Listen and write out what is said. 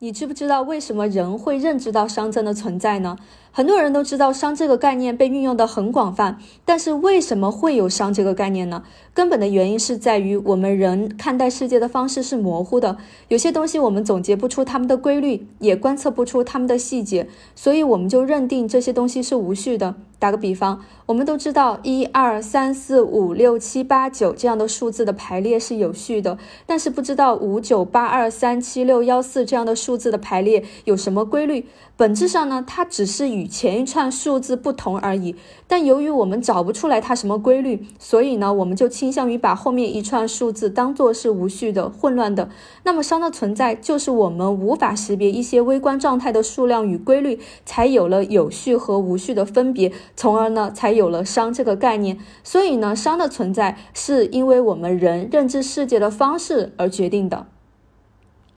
你知不知道为什么人会认知到熵增的存在呢？很多人都知道熵这个概念被运用的很广泛，但是为什么会有熵这个概念呢？根本的原因是在于我们人看待世界的方式是模糊的，有些东西我们总结不出它们的规律，也观测不出它们的细节，所以我们就认定这些东西是无序的。打个比方，我们都知道一二三四五六七八九这样的数字的排列是有序的，但是不知道五九八二三七六幺四这样的数字的排列有什么规律。本质上呢，它只是与前一串数字不同而已。但由于我们找不出来它什么规律，所以呢，我们就倾向于把后面一串数字当做是无序的、混乱的。那么熵的存在，就是我们无法识别一些微观状态的数量与规律，才有了有序和无序的分别，从而呢，才有了熵这个概念。所以呢，熵的存在是因为我们人认知世界的方式而决定的。